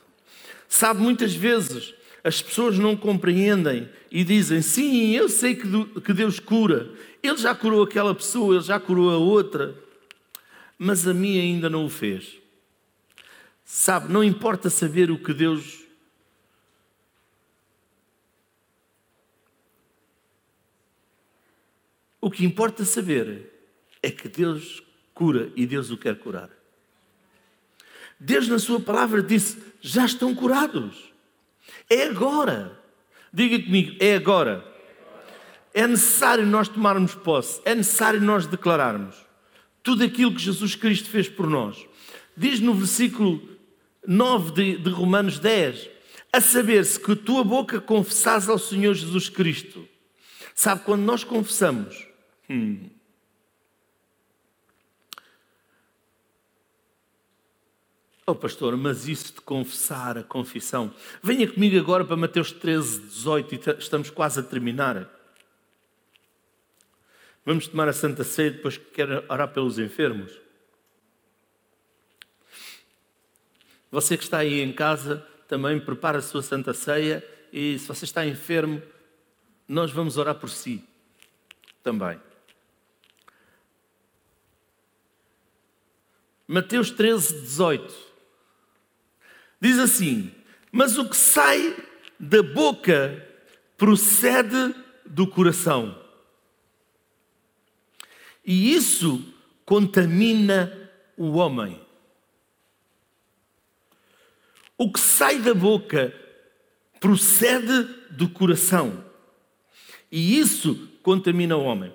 Sabe, muitas vezes as pessoas não compreendem e dizem: sim, eu sei que Deus cura, Ele já curou aquela pessoa, Ele já curou a outra, mas a mim ainda não o fez. Sabe, não importa saber o que Deus O que importa saber é que Deus cura e Deus o quer curar. Deus, na Sua palavra, disse: já estão curados. É agora. Diga comigo: é agora. É necessário nós tomarmos posse, é necessário nós declararmos tudo aquilo que Jesus Cristo fez por nós. Diz no versículo 9 de, de Romanos 10: a saber-se que a tua boca confessares ao Senhor Jesus Cristo. Sabe, quando nós confessamos, Hum. Oh, pastor, mas isso de confessar a confissão. Venha comigo agora para Mateus 13, 18 e estamos quase a terminar. Vamos tomar a Santa Ceia depois que quero orar pelos enfermos. Você que está aí em casa também prepara a sua Santa Ceia e se você está enfermo, nós vamos orar por si também. Mateus 13, 18. Diz assim: Mas o que sai da boca procede do coração. E isso contamina o homem. O que sai da boca procede do coração. E isso contamina o homem.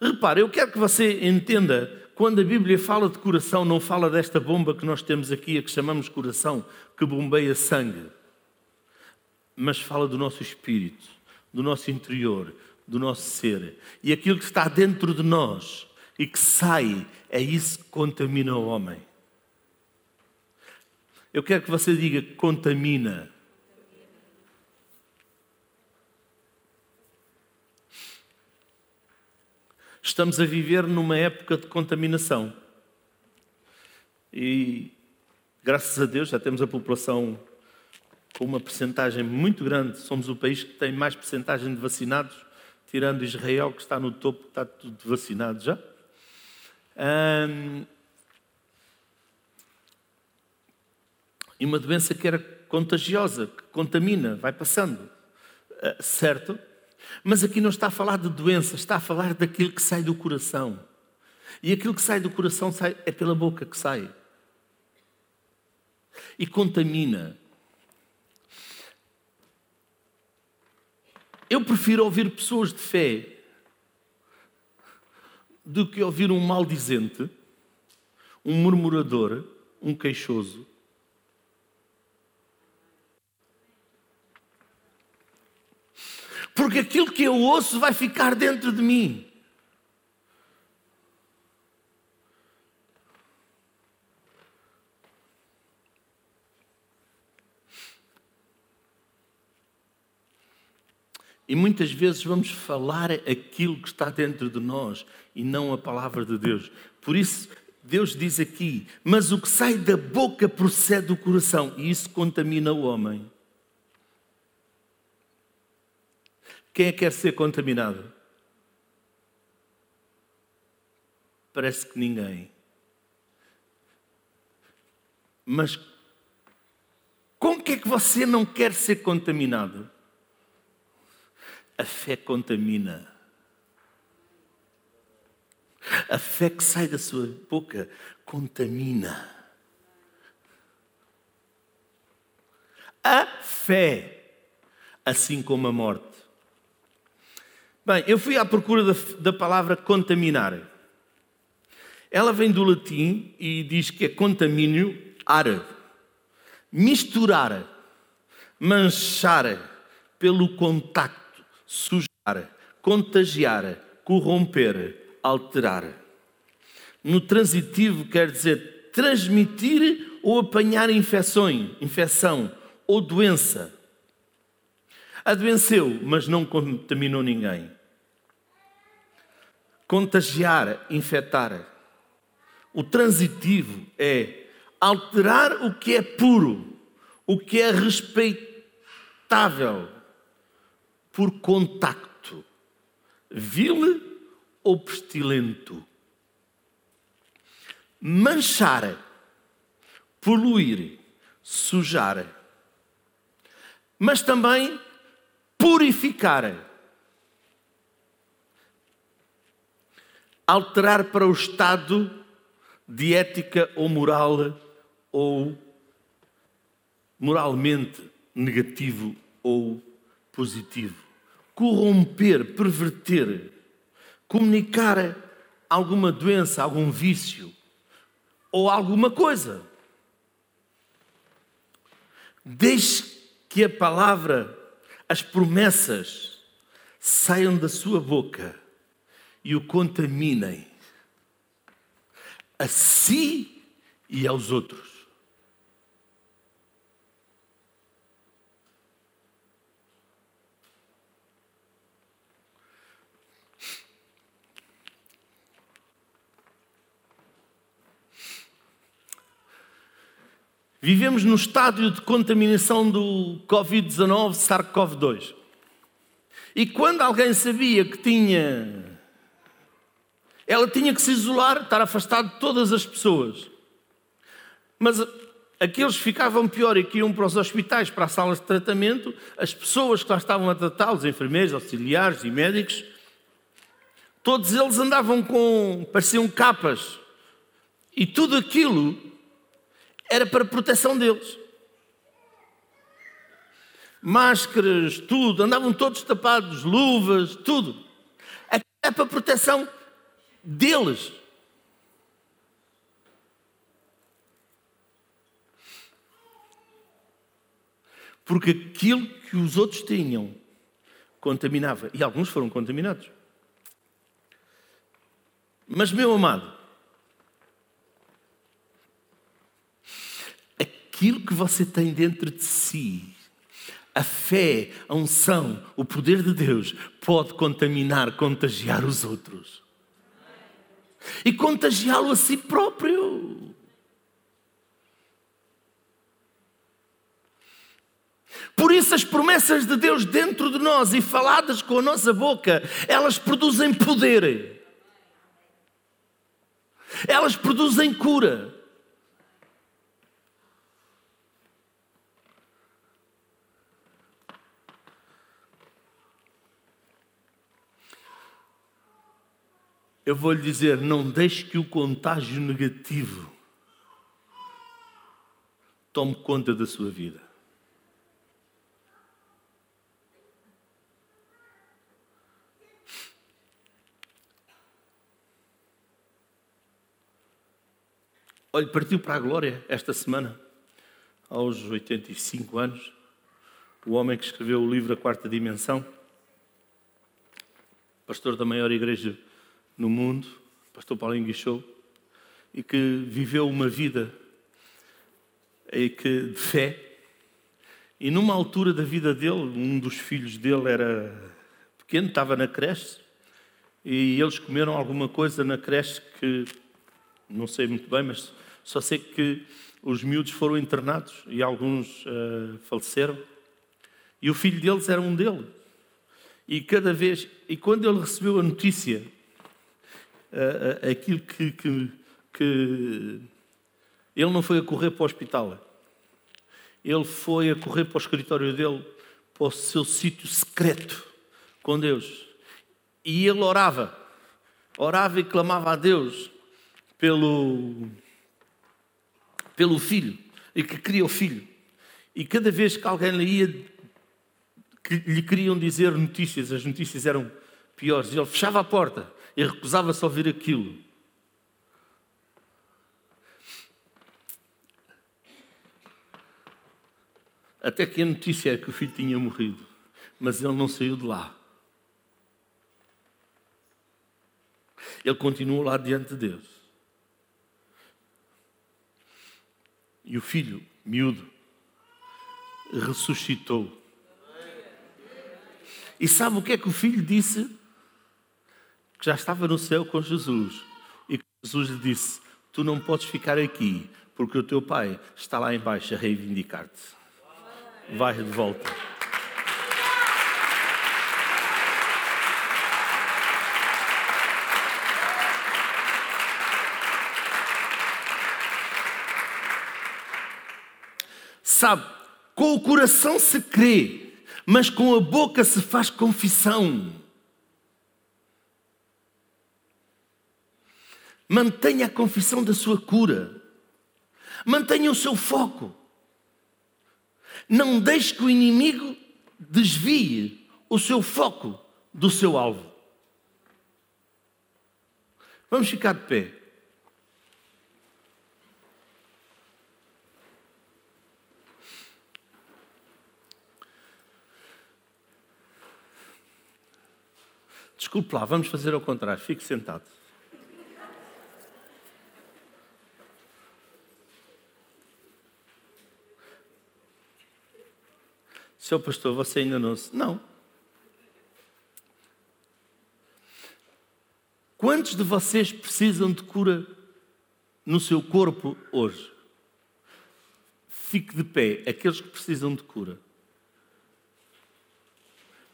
Repare, eu quero que você entenda quando a Bíblia fala de coração, não fala desta bomba que nós temos aqui, a que chamamos coração, que bombeia sangue, mas fala do nosso espírito, do nosso interior, do nosso ser. E aquilo que está dentro de nós e que sai, é isso que contamina o homem. Eu quero que você diga contamina. Estamos a viver numa época de contaminação. E, graças a Deus, já temos a população com uma percentagem muito grande. Somos o país que tem mais percentagem de vacinados, tirando Israel, que está no topo, está tudo vacinado já. e uma doença que era contagiosa, que contamina, vai passando. Uh, certo? Mas aqui não está a falar de doença, está a falar daquilo que sai do coração. E aquilo que sai do coração sai, é pela boca que sai. E contamina. Eu prefiro ouvir pessoas de fé do que ouvir um maldizente, um murmurador, um queixoso, porque aquilo que eu ouço vai ficar dentro de mim. E muitas vezes vamos falar aquilo que está dentro de nós e não a palavra de Deus. Por isso, Deus diz aqui: Mas o que sai da boca procede do coração, e isso contamina o homem. Quem é que quer ser contaminado? Parece que ninguém. Mas com que é que você não quer ser contaminado? A fé contamina. A fé que sai da sua boca contamina. A fé, assim como a morte. Bem, eu fui à procura da, da palavra contaminar. Ela vem do latim e diz que é contamínio árabe. Misturar, manchar pelo contacto, sujar, contagiar, corromper, alterar. No transitivo quer dizer transmitir ou apanhar infecções, infecção ou doença. Adoeceu, mas não contaminou ninguém contagiar, infectar. O transitivo é alterar o que é puro, o que é infectável por contacto, vil ou pestilento. Manchar, poluir, sujar, mas também purificar. Alterar para o estado de ética ou moral ou moralmente negativo ou positivo. Corromper, perverter, comunicar alguma doença, algum vício ou alguma coisa. Deixe que a palavra, as promessas saiam da sua boca e o contaminem a si e aos outros. Vivemos no estádio de contaminação do Covid-19, SARS-CoV-2. E quando alguém sabia que tinha. Ela tinha que se isolar, estar afastado de todas as pessoas. Mas aqueles que ficavam pior e que iam para os hospitais, para as salas de tratamento, as pessoas que lá estavam a tratá-los, enfermeiros, auxiliares e médicos, todos eles andavam com. pareciam capas. E tudo aquilo era para proteção deles. Máscaras, tudo, andavam todos tapados, luvas, tudo. É para proteção deles. Porque aquilo que os outros tinham contaminava. E alguns foram contaminados. Mas, meu amado, aquilo que você tem dentro de si, a fé, a unção, o poder de Deus, pode contaminar, contagiar os outros. E contagiá-lo a si próprio. Por isso, as promessas de Deus dentro de nós e faladas com a nossa boca, elas produzem poder, elas produzem cura. Eu vou lhe dizer: não deixe que o contágio negativo tome conta da sua vida. Olhe, partiu para a glória esta semana, aos 85 anos, o homem que escreveu o livro A Quarta Dimensão, pastor da maior igreja no mundo, pastor Paulinho Guichou, e que viveu uma vida de fé. E numa altura da vida dele, um dos filhos dele era pequeno, estava na creche, e eles comeram alguma coisa na creche que não sei muito bem, mas só sei que os miúdos foram internados e alguns uh, faleceram. E o filho deles era um deles. E cada vez, e quando ele recebeu a notícia aquilo que, que, que. Ele não foi a correr para o hospital. Ele foi a correr para o escritório dele, para o seu sítio secreto com Deus. E ele orava. Orava e clamava a Deus pelo, pelo filho. E que queria o filho. E cada vez que alguém lhe ia, que lhe queriam dizer notícias, as notícias eram piores, ele fechava a porta e recusava-se a ouvir aquilo. Até que a notícia é que o filho tinha morrido, mas ele não saiu de lá. Ele continuou lá diante de Deus. E o filho, miúdo, ressuscitou. E sabe o que é que o filho disse? que já estava no céu com Jesus. E Jesus lhe disse: Tu não podes ficar aqui, porque o teu pai está lá embaixo a reivindicar-te. Vai de volta. Sabe, com o coração se crê, mas com a boca se faz confissão. Mantenha a confissão da sua cura. Mantenha o seu foco. Não deixe que o inimigo desvie o seu foco do seu alvo. Vamos ficar de pé. Desculpe lá, vamos fazer ao contrário. Fique sentado. Seu pastor, você ainda não. Não. Quantos de vocês precisam de cura no seu corpo hoje? Fique de pé, aqueles que precisam de cura.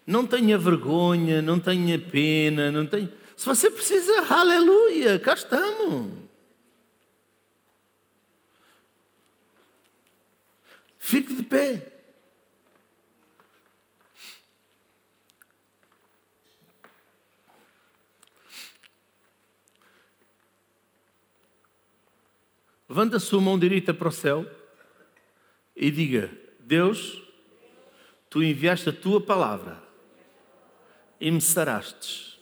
Não tenha vergonha, não tenha pena, não tenha. Se você precisa, aleluia, cá estamos. Fique de pé. Levanta a sua mão direita para o céu e diga: Deus, tu enviaste a tua palavra e me sarastes.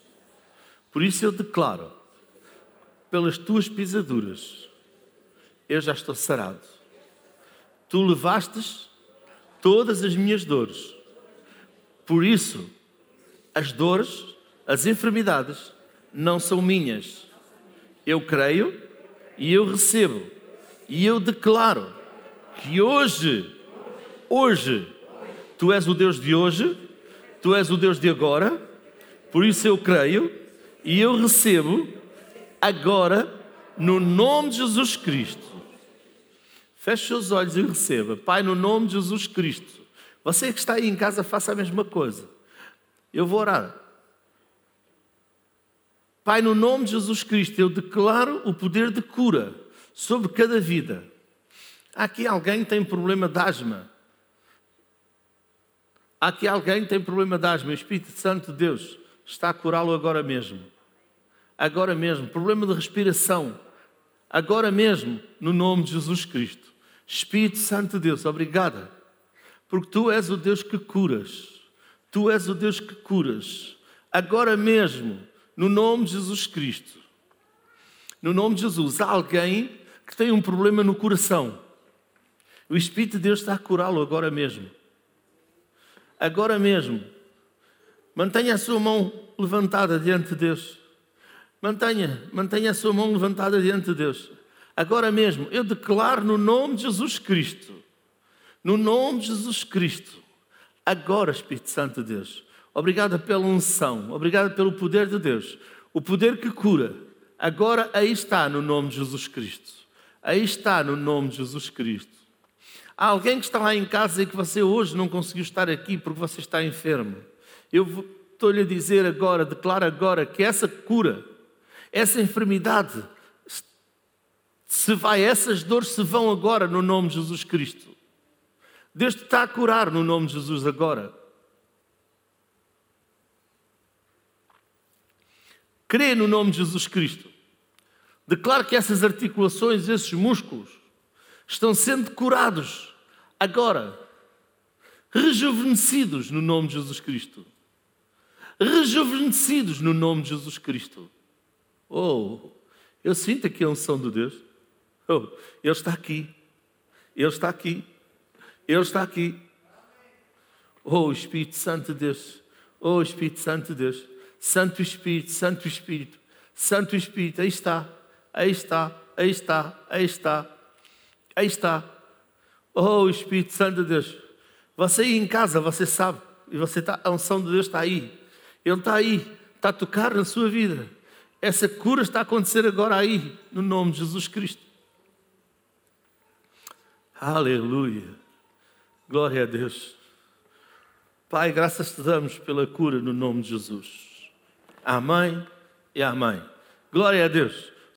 Por isso eu declaro, pelas tuas pisaduras, eu já estou sarado. Tu levastes todas as minhas dores. Por isso, as dores, as enfermidades, não são minhas. Eu creio e eu recebo e eu declaro que hoje, hoje, tu és o Deus de hoje, tu és o Deus de agora, por isso eu creio e eu recebo agora, no nome de Jesus Cristo. Feche seus olhos e receba. Pai, no nome de Jesus Cristo. Você que está aí em casa, faça a mesma coisa. Eu vou orar. Pai, no nome de Jesus Cristo, eu declaro o poder de cura sobre cada vida. Há aqui alguém que tem problema de asma. Há aqui alguém que tem problema de asma. O Espírito Santo de Deus está a curá-lo agora mesmo. Agora mesmo. Problema de respiração. Agora mesmo, no nome de Jesus Cristo. Espírito Santo de Deus, obrigada. Porque tu és o Deus que curas. Tu és o Deus que curas. Agora mesmo, no nome de Jesus Cristo. No nome de Jesus, alguém que tem um problema no coração. O Espírito de Deus está a curá-lo agora mesmo. Agora mesmo. Mantenha a sua mão levantada diante de Deus. Mantenha, mantenha a sua mão levantada diante de Deus. Agora mesmo, eu declaro no nome de Jesus Cristo. No nome de Jesus Cristo. Agora, Espírito Santo de Deus. Obrigada pela unção. Obrigada pelo poder de Deus. O poder que cura. Agora aí está no nome de Jesus Cristo. Aí está no nome de Jesus Cristo. Há alguém que está lá em casa e que você hoje não conseguiu estar aqui porque você está enfermo. Eu estou-lhe a dizer agora, declaro agora que essa cura, essa enfermidade, se vai, essas dores se vão agora no nome de Jesus Cristo. Deus te está a curar no nome de Jesus agora. Crê no nome de Jesus Cristo. Declaro que essas articulações, esses músculos, estão sendo curados agora, rejuvenescidos no nome de Jesus Cristo. Rejuvenescidos no nome de Jesus Cristo. Oh, eu sinto aqui a unção de Deus. Oh, Ele está aqui. Ele está aqui. Ele está aqui. Oh, Espírito Santo de Deus. Oh, Espírito Santo de Deus. Santo Espírito, Santo Espírito, Santo Espírito, aí está aí está, aí está, aí está, aí está. Oh, Espírito Santo de Deus. Você aí em casa, você sabe, e você está, a unção de Deus está aí. Ele está aí, está a tocar na sua vida. Essa cura está a acontecer agora aí, no nome de Jesus Cristo. Aleluia. Glória a Deus. Pai, graças te damos pela cura no nome de Jesus. Amém e amém. Glória a Deus.